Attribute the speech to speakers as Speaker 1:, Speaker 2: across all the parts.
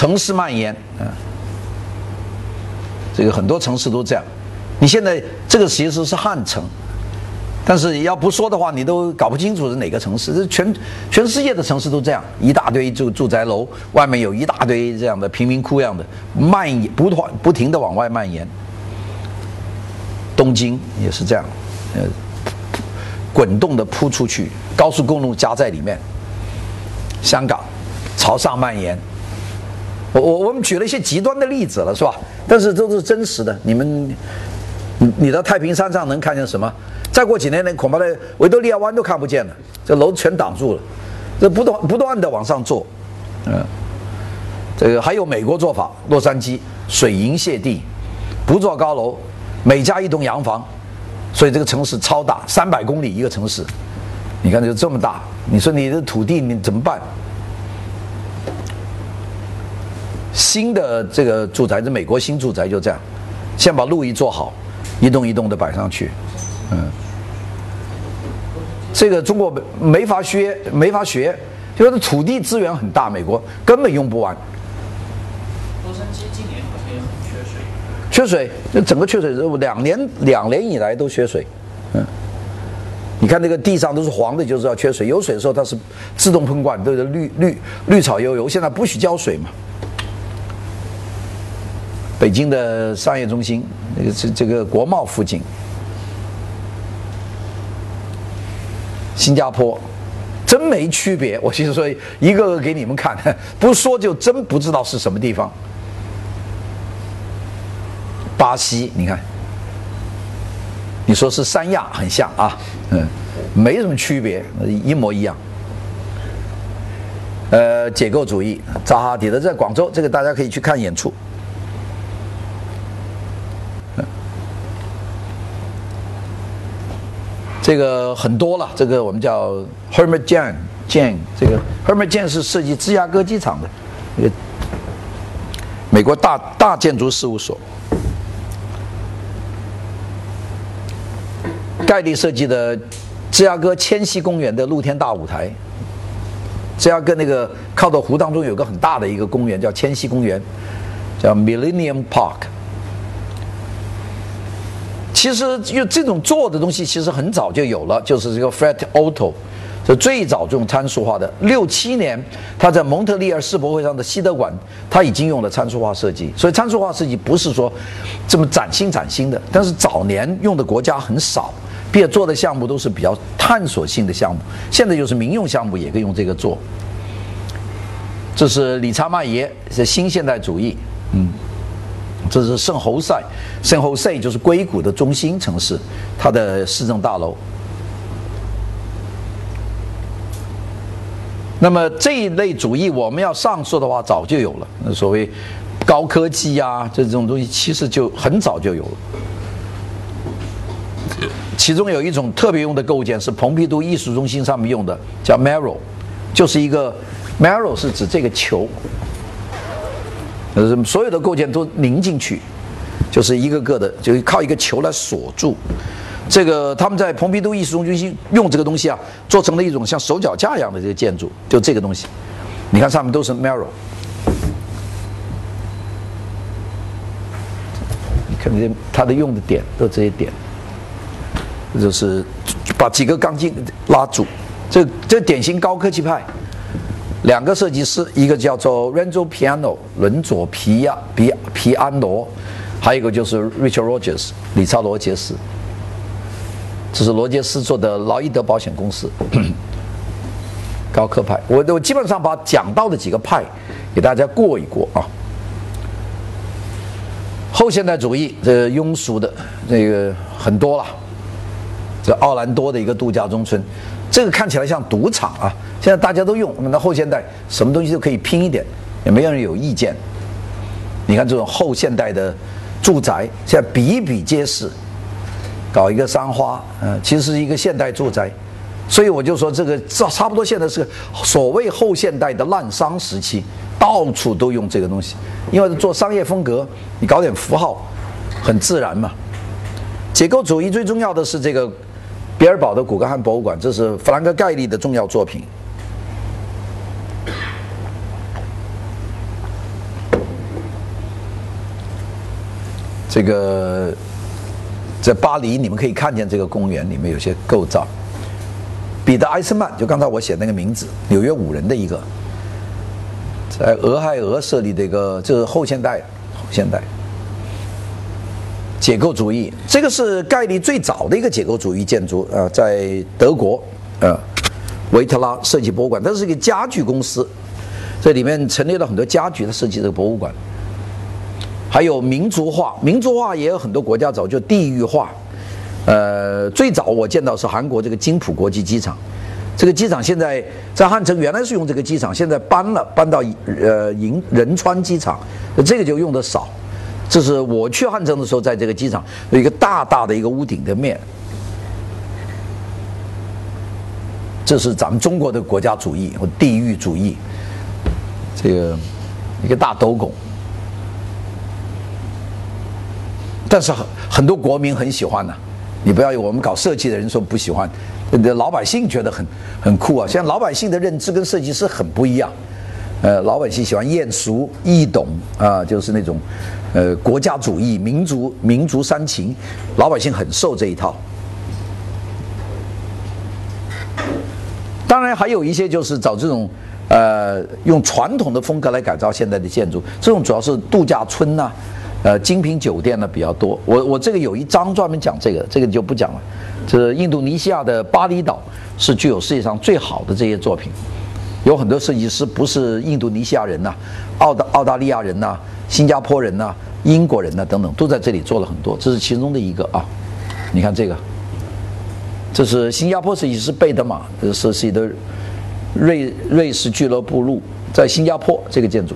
Speaker 1: 城市蔓延，嗯，这个很多城市都这样。你现在这个其实是汉城，但是要不说的话，你都搞不清楚是哪个城市。这全全世界的城市都这样，一大堆住住宅楼，外面有一大堆这样的贫民窟样的蔓延，不断不停的往外蔓延。东京也是这样，呃，滚动的扑出去，高速公路夹在里面。香港朝上蔓延。我我我们举了一些极端的例子了，是吧？但是都是真实的。你们，你你到太平山上能看见什么？再过几年，连恐怕连维多利亚湾都看不见了，这楼全挡住了。这不断不断的往上做，嗯，这个还有美国做法，洛杉矶水银泻地，不做高楼。每家一栋洋房，所以这个城市超大，三百公里一个城市，你看就这么大，你说你的土地你怎么办？新的这个住宅，这美国新住宅就这样，先把路一做好，一栋一栋的摆上去，嗯，这个中国没没法学，没法学，就是土地资源很大，美国根本用不完。
Speaker 2: 洛杉矶今年好像也很缺水。
Speaker 1: 缺水，这整个缺水，两年两年以来都缺水，嗯，你看那个地上都是黄的，就知道缺水。有水的时候它是自动喷灌，都是绿绿绿草悠悠。现在不许浇水嘛。北京的商业中心，那个是这个国贸附近，新加坡，真没区别。我其实说一个个给你们看，不说就真不知道是什么地方。巴西，你看，你说是三亚，很像啊，嗯，没什么区别，一模一样。呃，解构主义，扎哈迪的在广州，这个大家可以去看演出。这个很多了，这个我们叫 Herman Jan Jan，这个 Herman Jan 是设计芝加哥机场的，一个美国大大建筑事务所。盖利设计的芝加哥千禧公园的露天大舞台，芝加哥那个靠着湖当中有个很大的一个公园叫千禧公园，叫 Millennium Park。其实用这种做的东西其实很早就有了，就是这个 Fred Otto，就最早这种参数化的。六七年他在蒙特利尔世博会上的西德馆，他已经用了参数化设计。所以参数化设计不是说这么崭新崭新的，但是早年用的国家很少。并且做的项目都是比较探索性的项目，现在就是民用项目也可以用这个做。这是理查迈耶，是新现代主义，嗯，这是圣侯赛，圣侯赛就是硅谷的中心城市，它的市政大楼。那么这一类主义，我们要上诉的话，早就有了。那所谓高科技啊，这种东西其实就很早就有了。其中有一种特别用的构件是蓬皮杜艺术中心上面用的，叫 Marrow，就是一个 Marrow 是指这个球，呃，所有的构件都拧进去，就是一个个的，就靠一个球来锁住。这个他们在蓬皮杜艺术中心用这个东西啊，做成了一种像手脚架一样的这个建筑，就这个东西，你看上面都是 Marrow，你看这它的用的点都这些点。就是把几个钢筋拉住，这这典型高科技派。两个设计师，一个叫做 Renzo Piano 伦佐皮亚皮皮安罗，还有一个就是 Richard Rogers 理查罗杰斯。这是罗杰斯做的劳伊德保险公司，高科派。我我基本上把讲到的几个派给大家过一过啊。后现代主义这庸俗的这个很多了。这奥兰多的一个度假中村，这个看起来像赌场啊！现在大家都用，那后现代什么东西都可以拼一点，也没有人有意见。你看这种后现代的住宅，现在比比皆是，搞一个三花，嗯，其实是一个现代住宅。所以我就说，这个差差不多现在是所谓后现代的烂商时期，到处都用这个东西，因为做商业风格，你搞点符号，很自然嘛。结构主义最重要的是这个。比尔堡的古格汉博物馆这是弗兰克盖利的重要作品。这个在巴黎你们可以看见这个公园里面有些构造。彼得艾斯曼就刚才我写那个名字纽约五人的一个在俄亥俄设立的一个这是后现代后现代。解构主义。这个是盖利最早的一个解构主义建筑，呃，在德国，呃，维特拉设计博物馆，它是一个家具公司，这里面陈列了很多家具，他设计这个博物馆。还有民族画，民族画也有很多国家早就地域化。呃，最早我见到是韩国这个金浦国际机场，这个机场现在在汉城原来是用这个机场，现在搬了，搬到呃银仁川机场，这个就用的少。这是我去汉城的时候，在这个机场有一个大大的一个屋顶的面，这是咱们中国的国家主义和地域主义，这个一个大斗拱。但是很很多国民很喜欢呢，你不要我们搞设计的人说不喜欢，老百姓觉得很很酷啊。现在老百姓的认知跟设计师很不一样，呃，老百姓喜欢艳俗易懂啊，就是那种呃国家主义、民族民族煽情，老百姓很受这一套。当然还有一些就是找这种呃用传统的风格来改造现在的建筑，这种主要是度假村呐。呃，精品酒店呢比较多。我我这个有一章专门讲这个，这个就不讲了。这印度尼西亚的巴厘岛是具有世界上最好的这些作品，有很多设计师不是印度尼西亚人呐，澳大澳大利亚人呐，新加坡人呐，英国人呐等等，都在这里做了很多。这是其中的一个啊。你看这个，这是新加坡设计师贝德玛设计的瑞瑞士俱乐部路，在新加坡这个建筑。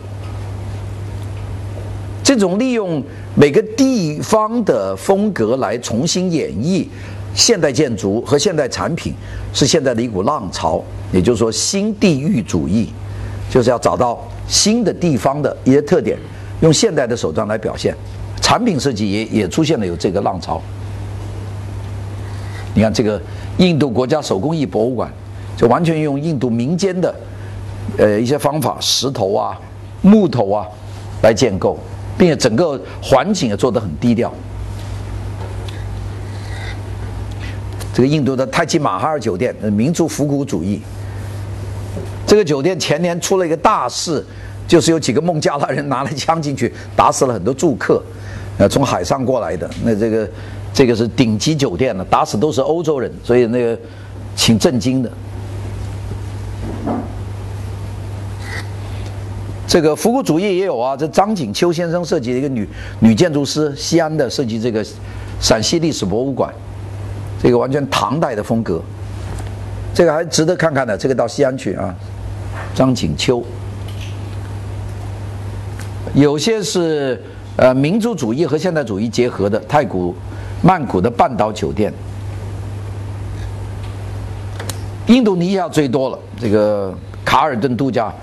Speaker 1: 这种利用每个地方的风格来重新演绎现代建筑和现代产品，是现在的一股浪潮。也就是说，新地域主义就是要找到新的地方的一些特点，用现代的手段来表现。产品设计也也出现了有这个浪潮。你看这个印度国家手工艺博物馆，就完全用印度民间的呃一些方法，石头啊、木头啊来建构。并且整个环境也做得很低调。这个印度的泰姬玛哈尔酒店，民族复古主义。这个酒店前年出了一个大事，就是有几个孟加拉人拿了枪进去，打死了很多住客，呃，从海上过来的。那这个这个是顶级酒店了，打死都是欧洲人，所以那个挺震惊的。这个复古主义也有啊，这张景秋先生设计的一个女女建筑师，西安的设计这个陕西历史博物馆，这个完全唐代的风格，这个还值得看看的。这个到西安去啊，张景秋。有些是呃民族主义和现代主义结合的，太古曼谷的半岛酒店，印度尼西亚最多了，这个卡尔顿度假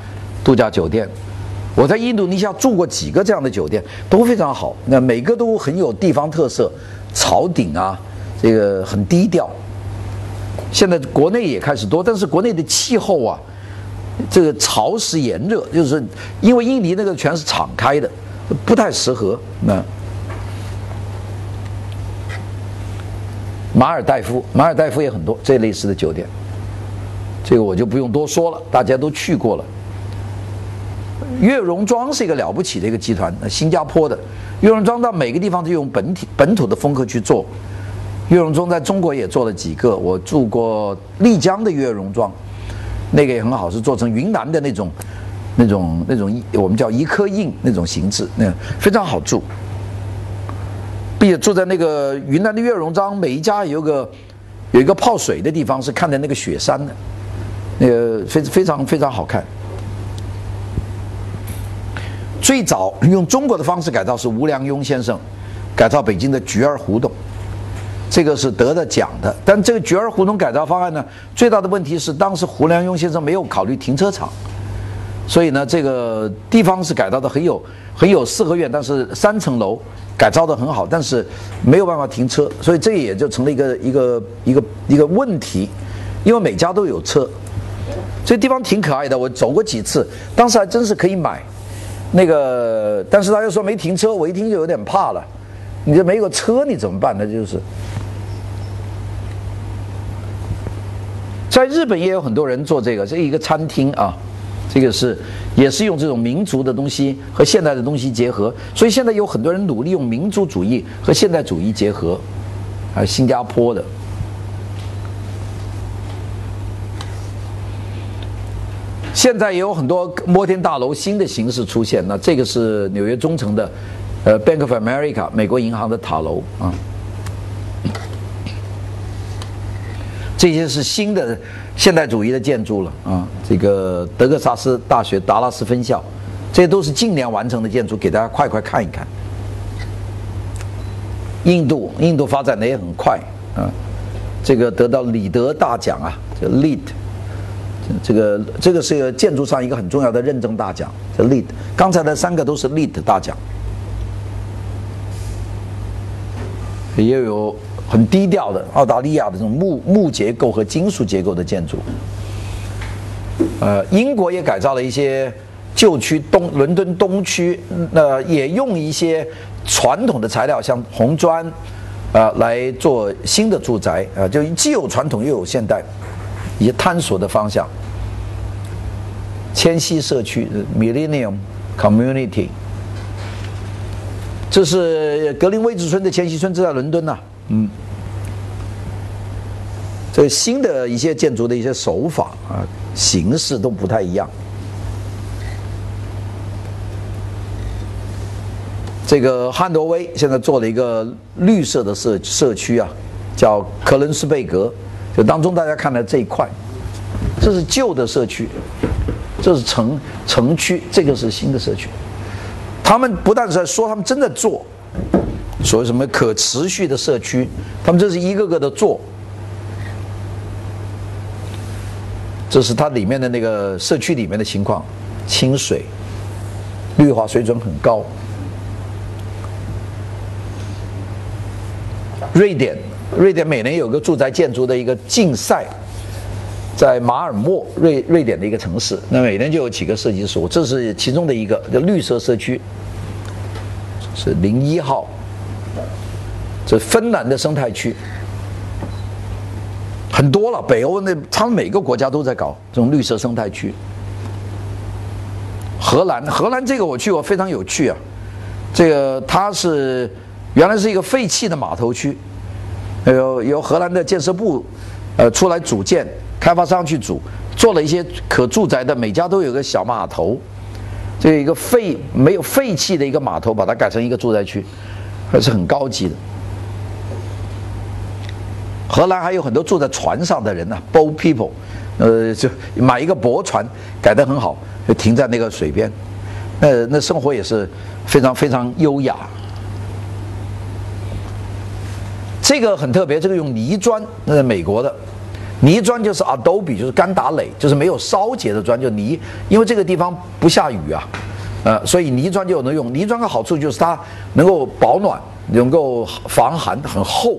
Speaker 1: 度假酒店。我在印度尼西亚住过几个这样的酒店，都非常好。那每个都很有地方特色，草顶啊，这个很低调。现在国内也开始多，但是国内的气候啊，这个潮湿炎热，就是因为印尼那个全是敞开的，不太适合。那马尔代夫，马尔代夫也很多这类似的酒店，这个我就不用多说了，大家都去过了。月荣庄是一个了不起的一个集团，新加坡的。月荣庄到每个地方都用本体本土的风格去做。月荣庄在中国也做了几个，我住过丽江的月荣庄，那个也很好，是做成云南的那种、那种、那种我们叫一颗印那种形制，那非常好住。并且住在那个云南的月荣庄，每一家有个有一个泡水的地方，是看的那个雪山的，那个非非常非常好看。最早用中国的方式改造是吴良镛先生改造北京的菊儿胡同，这个是得的奖的。但这个菊儿胡同改造方案呢，最大的问题是当时胡良镛先生没有考虑停车场，所以呢，这个地方是改造的很有很有四合院，但是三层楼改造的很好，但是没有办法停车，所以这也就成了一个一个一个一个问题，因为每家都有车，这地方挺可爱的，我走过几次，当时还真是可以买。那个，但是他又说没停车，我一听就有点怕了。你这没有车你怎么办呢？就是，在日本也有很多人做这个，这一个餐厅啊，这个是也是用这种民族的东西和现代的东西结合，所以现在有很多人努力用民族主义和现代主义结合，还有新加坡的。现在也有很多摩天大楼新的形式出现，那这个是纽约中城的，呃，Bank of America 美国银行的塔楼啊，这些是新的现代主义的建筑了啊，这个德克萨斯大学达拉斯分校，这些都是近年完成的建筑，给大家快快看一看。印度，印度发展的也很快啊，这个得到里德大奖啊，叫 LEED。这个这个是建筑上一个很重要的认证大奖，叫 LEED。刚才的三个都是 LEED 大奖，也有很低调的澳大利亚的这种木木结构和金属结构的建筑。呃，英国也改造了一些旧区东伦敦东区，那也用一些传统的材料，像红砖，啊，来做新的住宅，啊，就既有传统又有现代，以探索的方向。千禧社区 （Millennium Community），这是格林威治村的千禧村，就在伦敦呐。嗯，这新的一些建筑的一些手法啊、形式都不太一样。这个汉诺威现在做了一个绿色的社社区啊，叫克伦斯贝格，就当中大家看到这一块，这是旧的社区。这是城城区，这个是新的社区。他们不但是在说，他们真的做，所谓什么可持续的社区，他们这是一个个的做。这是它里面的那个社区里面的情况，清水，绿化水准很高。瑞典，瑞典每年有个住宅建筑的一个竞赛。在马尔默，瑞瑞典的一个城市，那每年就有几个设计师，这是其中的一个，叫绿色社区，是零一号，这芬兰的生态区，很多了，北欧那他们每个国家都在搞这种绿色生态区。荷兰，荷兰这个我去过，非常有趣啊，这个它是原来是一个废弃的码头区，有由荷兰的建设部，呃，出来组建。开发商去组做了一些可住宅的，每家都有个小码头，这一个废没有废弃的一个码头，把它改成一个住宅区，还是很高级的。荷兰还有很多住在船上的人呢，boat people，呃，就买一个驳船，改得很好，就停在那个水边，那那生活也是非常非常优雅。这个很特别，这个用泥砖，那是美国的。泥砖就是 adobe，就是干打垒，就是没有烧结的砖，就泥。因为这个地方不下雨啊，呃，所以泥砖就能用。泥砖的好处就是它能够保暖，能够防寒，很厚。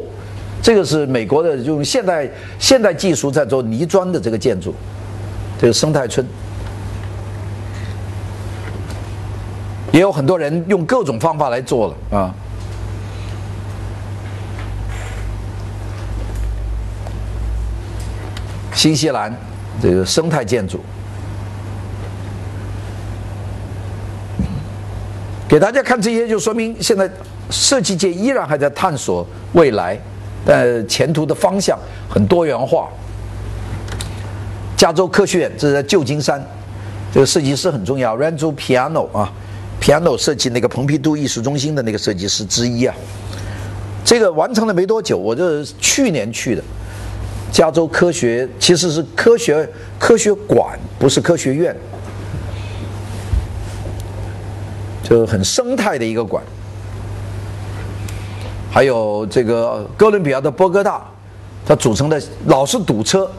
Speaker 1: 这个是美国的，用现代现代技术在做泥砖的这个建筑，这个生态村。也有很多人用各种方法来做了啊。新西兰这个生态建筑，给大家看这些，就说明现在设计界依然还在探索未来，但前途的方向很多元化。加州科学院这是在旧金山，这个设计师很重要 r a n z o Piano 啊，Piano 设计那个蓬皮杜艺术中心的那个设计师之一啊。这个完成了没多久，我这去年去的。加州科学其实是科学科学馆，不是科学院，就很生态的一个馆。还有这个哥伦比亚的波哥大，它组成的老是堵车，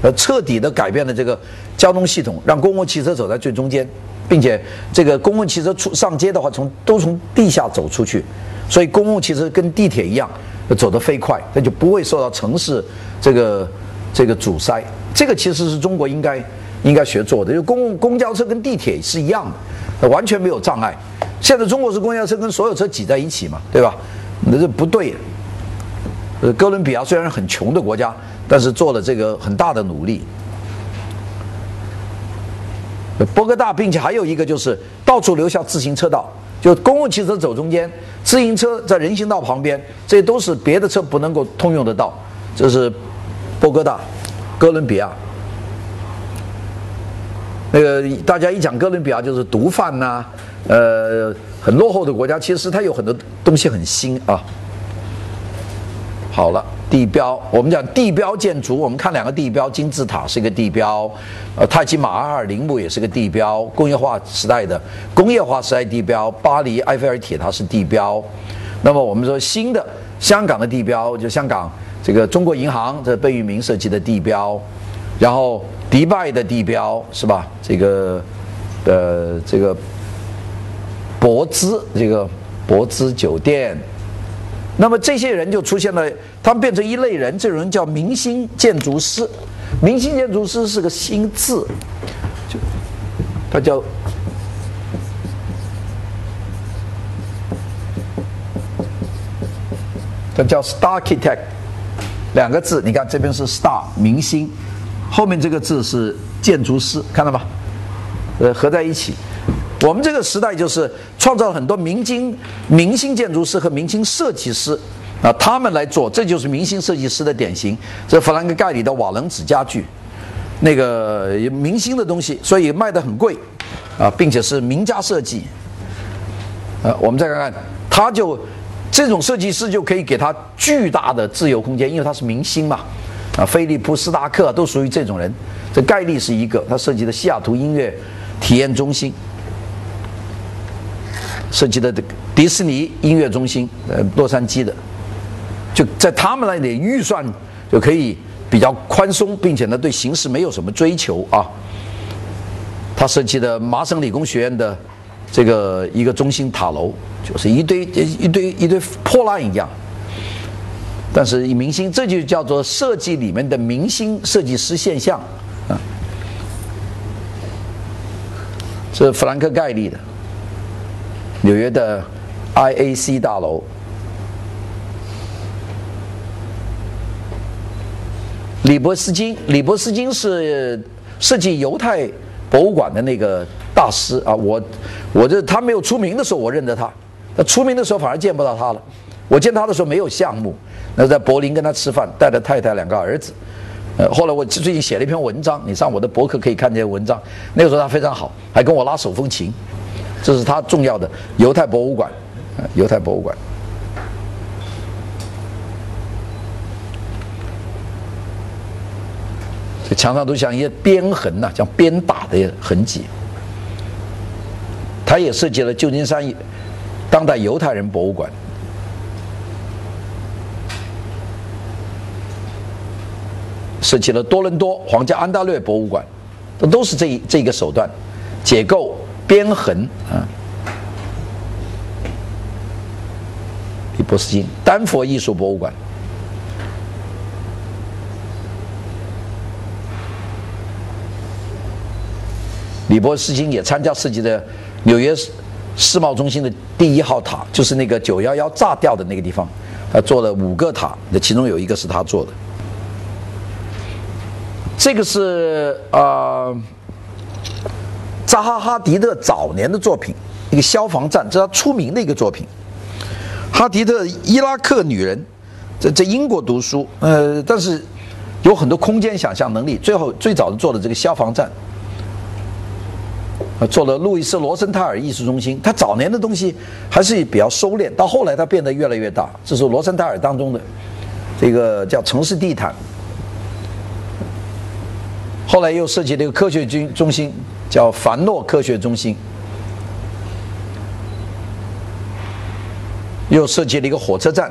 Speaker 1: 呃，彻底的改变了这个交通系统，让公共汽车走在最中间，并且这个公共汽车出上街的话，从都从地下走出去，所以公共汽车跟地铁一样。走得飞快，那就不会受到城市这个这个阻塞。这个其实是中国应该应该学做的，就公公交车跟地铁是一样的，完全没有障碍。现在中国是公交车跟所有车挤在一起嘛，对吧？那这不对。哥伦比亚虽然很穷的国家，但是做了这个很大的努力。波哥大，并且还有一个就是到处留下自行车道，就公共汽车走中间，自行车在人行道旁边，这都是别的车不能够通用的道。这是波哥大，哥伦比亚。那个大家一讲哥伦比亚就是毒贩呐，呃，很落后的国家，其实它有很多东西很新啊。好了，地标，我们讲地标建筑，我们看两个地标，金字塔是一个地标，呃，泰姬玛哈尔陵墓也是个地标，工业化时代的工业化时代地标，巴黎埃菲尔铁塔是地标。那么我们说新的香港的地标，就香港这个中国银行这贝聿铭设计的地标，然后。迪拜的地标是吧？这个，呃，这个博兹，这个博兹酒店。那么这些人就出现了，他们变成一类人，这种人叫明星建筑师。明星建筑师是个新字，就他叫，他叫 star architect，两个字，你看这边是 star 明星。后面这个字是建筑师，看到吧？呃，合在一起。我们这个时代就是创造了很多明星、明星建筑师和明星设计师啊，他们来做，这就是明星设计师的典型。这弗兰克盖里的瓦楞纸家具，那个明星的东西，所以卖的很贵啊，并且是名家设计。呃，我们再看看，他就这种设计师就可以给他巨大的自由空间，因为他是明星嘛。啊，菲利普斯达克都属于这种人。这盖利是一个，他设计的西雅图音乐体验中心，设计的迪士尼音乐中心，呃，洛杉矶的，就在他们那里预算就可以比较宽松，并且呢对形式没有什么追求啊。他设计的麻省理工学院的这个一个中心塔楼，就是一堆一堆一堆破烂一样。但是明星，这就叫做设计里面的明星设计师现象啊。是弗兰克盖利的纽约的 IAC 大楼，李伯斯金，李伯斯金是设计犹太博物馆的那个大师啊。我，我这他没有出名的时候，我认得他；他出名的时候，反而见不到他了。我见他的时候没有项目。那在柏林跟他吃饭，带着太太两个儿子，呃，后来我最近写了一篇文章，你上我的博客可以看见文章。那个时候他非常好，还跟我拉手风琴，这是他重要的犹太博物馆，犹太博物馆。这墙上都像一些鞭痕呐，像鞭打的痕迹。他也设计了旧金山当代犹太人博物馆。设计了多伦多皇家安大略博物馆，这都是这一这个手段，解构边痕啊。李波斯金丹佛艺术博物馆，李波斯金也参加设计的纽约世贸中心的第一号塔，就是那个九幺幺炸掉的那个地方，他做了五个塔，那其中有一个是他做的。这个是啊，扎哈·哈迪的早年的作品，一个消防站，这是他出名的一个作品。哈迪的伊拉克女人，在在英国读书，呃，但是有很多空间想象能力。最后最早的做的这个消防站，做了路易斯·罗森泰尔艺术中心。他早年的东西还是比较收敛，到后来他变得越来越大。这是罗森泰尔当中的这个叫城市地毯。后来又设计了一个科学军中心，叫凡诺科学中心。又设计了一个火车站，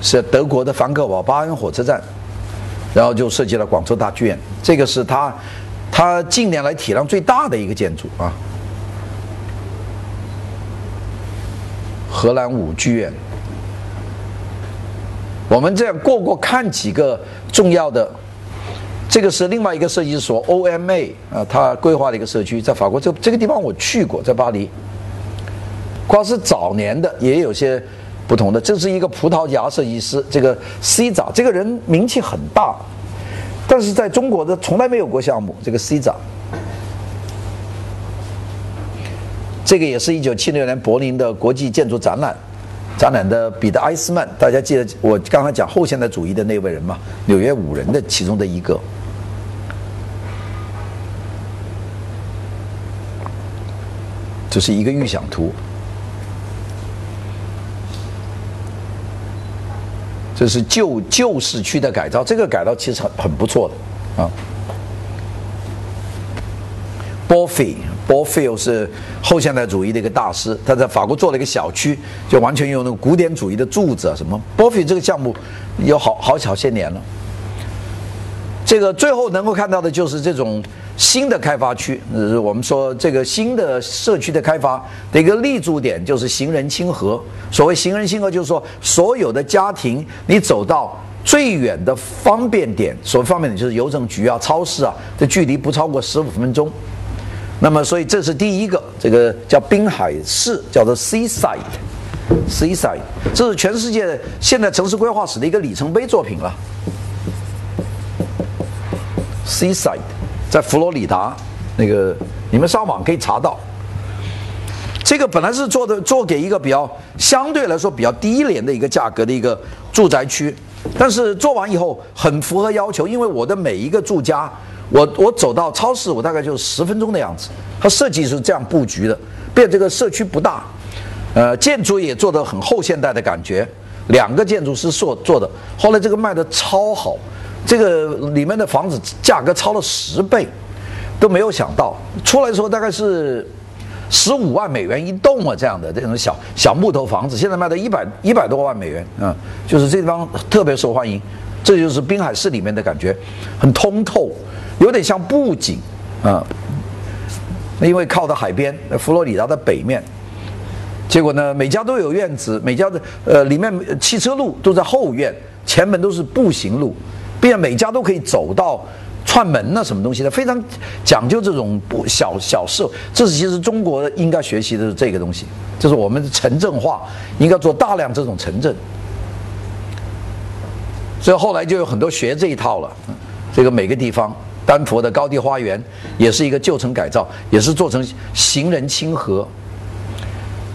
Speaker 1: 是德国的凡克堡巴恩火车站。然后就设计了广州大剧院，这个是他他近年来体量最大的一个建筑啊。荷兰舞剧院。我们这样过过看几个重要的，这个是另外一个设计所 OMA 啊，他规划的一个社区，在法国这这个地方我去过，在巴黎。光是早年的，也有些不同的。这是一个葡萄牙设计师，这个 C 长这个人名气很大，但是在中国的从来没有过项目。这个 C 长，这个也是一九七六年柏林的国际建筑展览，展览的彼得埃斯曼，大家记得我刚才讲后现代主义的那位人吗？纽约五人的其中的一个。这是一个预想图，这是旧旧市区的改造，这个改造其实很很不错的啊。波菲波菲是后现代主义的一个大师，他在法国做了一个小区，就完全用那种古典主义的柱子啊什么。波菲这个项目有好好好些年了，这个最后能够看到的就是这种。新的开发区，呃，我们说这个新的社区的开发的一个立足点就是行人亲和。所谓行人亲和，就是说所有的家庭，你走到最远的方便点，所谓方便点就是邮政局啊、超市啊，这距离不超过十五分钟。那么，所以这是第一个，这个叫滨海市，叫做 Seaside，Seaside，这是全世界现代城市规划史的一个里程碑作品了。Seaside。在佛罗里达，那个你们上网可以查到。这个本来是做的做给一个比较相对来说比较低廉的一个价格的一个住宅区，但是做完以后很符合要求，因为我的每一个住家，我我走到超市，我大概就十分钟的样子。它设计是这样布局的，变这个社区不大，呃，建筑也做的很后现代的感觉。两个建筑师做做的，后来这个卖的超好。这个里面的房子价格超了十倍，都没有想到。出来的时候大概是十五万美元一栋啊，这样的这种小小木头房子，现在卖到一百一百多万美元啊，就是这地方特别受欢迎，这就是滨海市里面的感觉，很通透，有点像布景啊，因为靠的海边，佛罗里达的北面，结果呢每家都有院子，每家的呃里面汽车路都在后院，前门都是步行路。并且每家都可以走到串门呐，什么东西的，非常讲究这种不小小事。这是其实中国应该学习的是这个东西，就是我们的城镇化应该做大量这种城镇。所以后来就有很多学这一套了。这个每个地方，丹佛的高地花园也是一个旧城改造，也是做成行人亲和。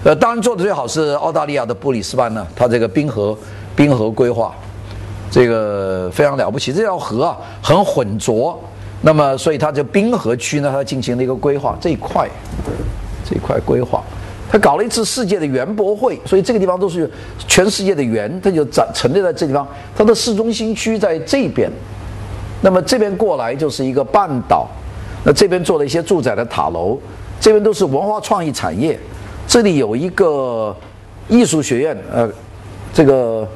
Speaker 1: 呃，当然做的最好是澳大利亚的布里斯班呢，它这个滨河滨河规划。这个非常了不起，这条河啊很浑浊，那么所以它就滨河区呢，它进行了一个规划这一块，这一块规划，它搞了一次世界的园博会，所以这个地方都是全世界的园，它就展陈列在这地方。它的市中心区在这边，那么这边过来就是一个半岛，那这边做了一些住宅的塔楼，这边都是文化创意产业，这里有一个艺术学院，呃，这个。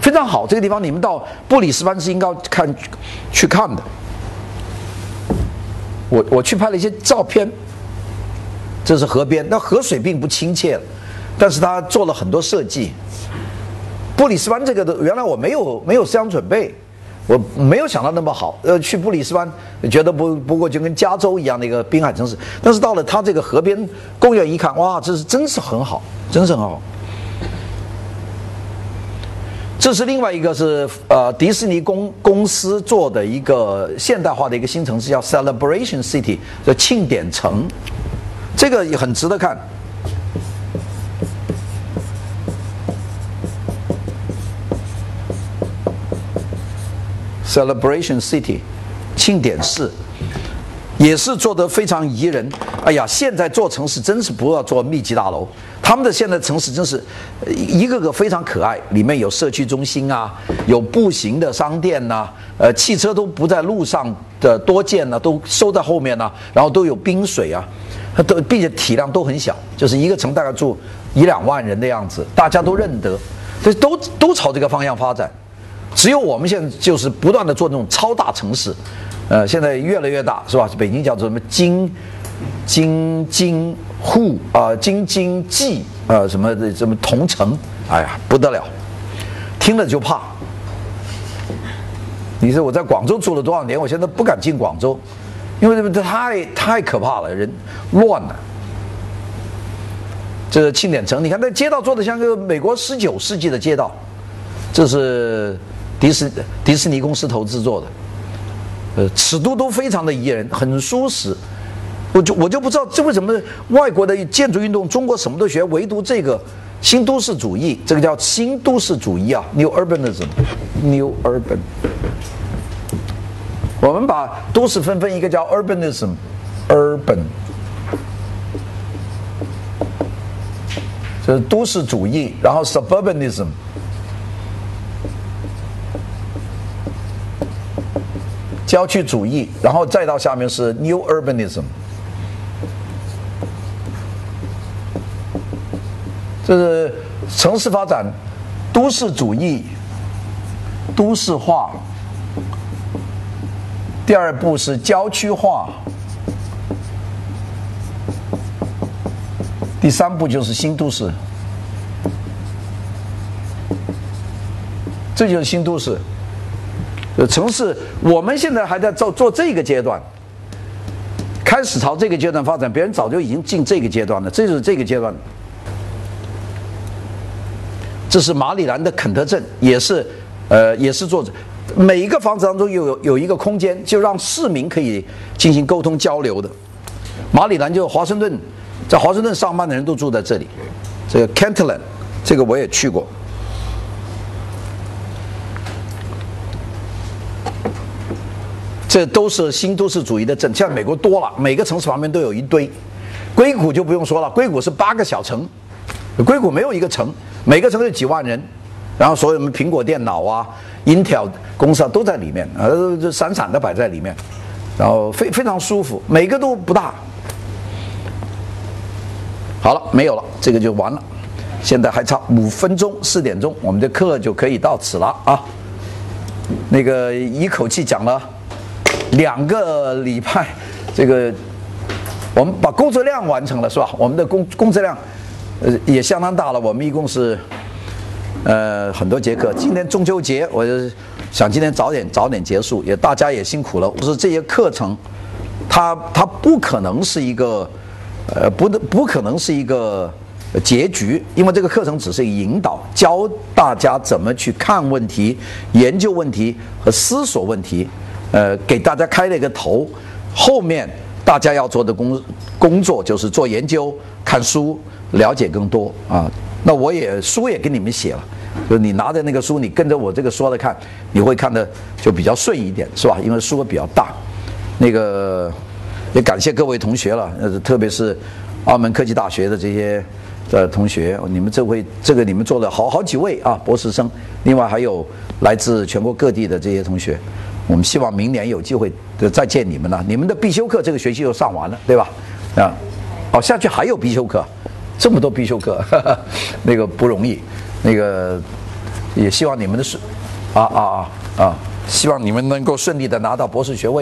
Speaker 1: 非常好，这个地方你们到布里斯班是应该看去看的。我我去拍了一些照片，这是河边，那河水并不亲切，但是他做了很多设计。布里斯班这个的，原来我没有没有思想准备，我没有想到那么好。呃，去布里斯班觉得不不过就跟加州一样的一个滨海城市，但是到了他这个河边公园一看，哇，这是真是很好，真是很好。这是另外一个是呃迪士尼公公司做的一个现代化的一个新城市，叫 Celebration City，叫庆典城，这个也很值得看。Celebration City，庆典市，也是做得非常宜人。哎呀，现在做城市真是不要做密集大楼。他们的现在城市真是一个个非常可爱，里面有社区中心啊，有步行的商店呐，呃，汽车都不在路上的多见呢，都收在后面呢，然后都有冰水啊，都并且体量都很小，就是一个城大概住一两万人的样子，大家都认得，所以都都朝这个方向发展。只有我们现在就是不断的做那种超大城市，呃，现在越来越大，是吧？北京叫做什么京京京。沪啊，京津冀啊，什么的，什么同城，哎呀，不得了，听了就怕。你说我在广州住了多少年，我现在不敢进广州，因为这太太可怕了，人乱了。这个庆典城，你看那街道做的像个美国十九世纪的街道，这是迪士迪士尼公司投资做的，呃，尺度都非常的宜人，很舒适。我就我就不知道这为什么外国的建筑运动，中国什么都学，唯独这个新都市主义，这个叫新都市主义啊，New Urbanism，New Urban。我们把都市分分一个叫 Urbanism，Urban，这是都市主义，然后 Suburbanism。郊区主义，然后再到下面是 New Urbanism。就是城市发展、都市主义、都市化。第二步是郊区化，第三步就是新都市。这就是新都市。呃，城市我们现在还在做做这个阶段，开始朝这个阶段发展，别人早就已经进这个阶段了。这就是这个阶段。这是马里兰的肯特镇，也是，呃，也是做每一个房子当中有有有一个空间，就让市民可以进行沟通交流的。马里兰就华盛顿，在华盛顿上班的人都住在这里。这个 Kentland，这个我也去过。这都是新都市主义的镇，现在美国多了，每个城市旁边都有一堆。硅谷就不用说了，硅谷是八个小城，硅谷没有一个城。每个城市几万人，然后所有我们苹果电脑啊、Intel 公司啊都在里面，呃，这闪闪的摆在里面，然后非非常舒服，每个都不大。好了，没有了，这个就完了。现在还差五分钟，四点钟，我们的课就可以到此了啊。那个一口气讲了两个礼拜，这个我们把工作量完成了是吧？我们的工工作量。呃，也相当大了。我们一共是，呃，很多节课。今天中秋节，我就想今天早点早点结束，也大家也辛苦了。就是这些课程，它它不可能是一个，呃，不能不可能是一个结局，因为这个课程只是引导，教大家怎么去看问题、研究问题和思索问题，呃，给大家开了一个头。后面大家要做的工工作就是做研究、看书。了解更多啊，那我也书也给你们写了，就你拿着那个书，你跟着我这个说的看，你会看的就比较顺一点，是吧？因为书比较大，那个也感谢各位同学了，特别是澳门科技大学的这些的同学，你们这回这个你们做了好好几位啊，博士生，另外还有来自全国各地的这些同学，我们希望明年有机会再见你们了。你们的必修课这个学期就上完了，对吧？啊，哦，下去还有必修课。这么多必修课，那个不容易，那个也希望你们的顺，啊啊啊啊，希望你们能够顺利的拿到博士学位。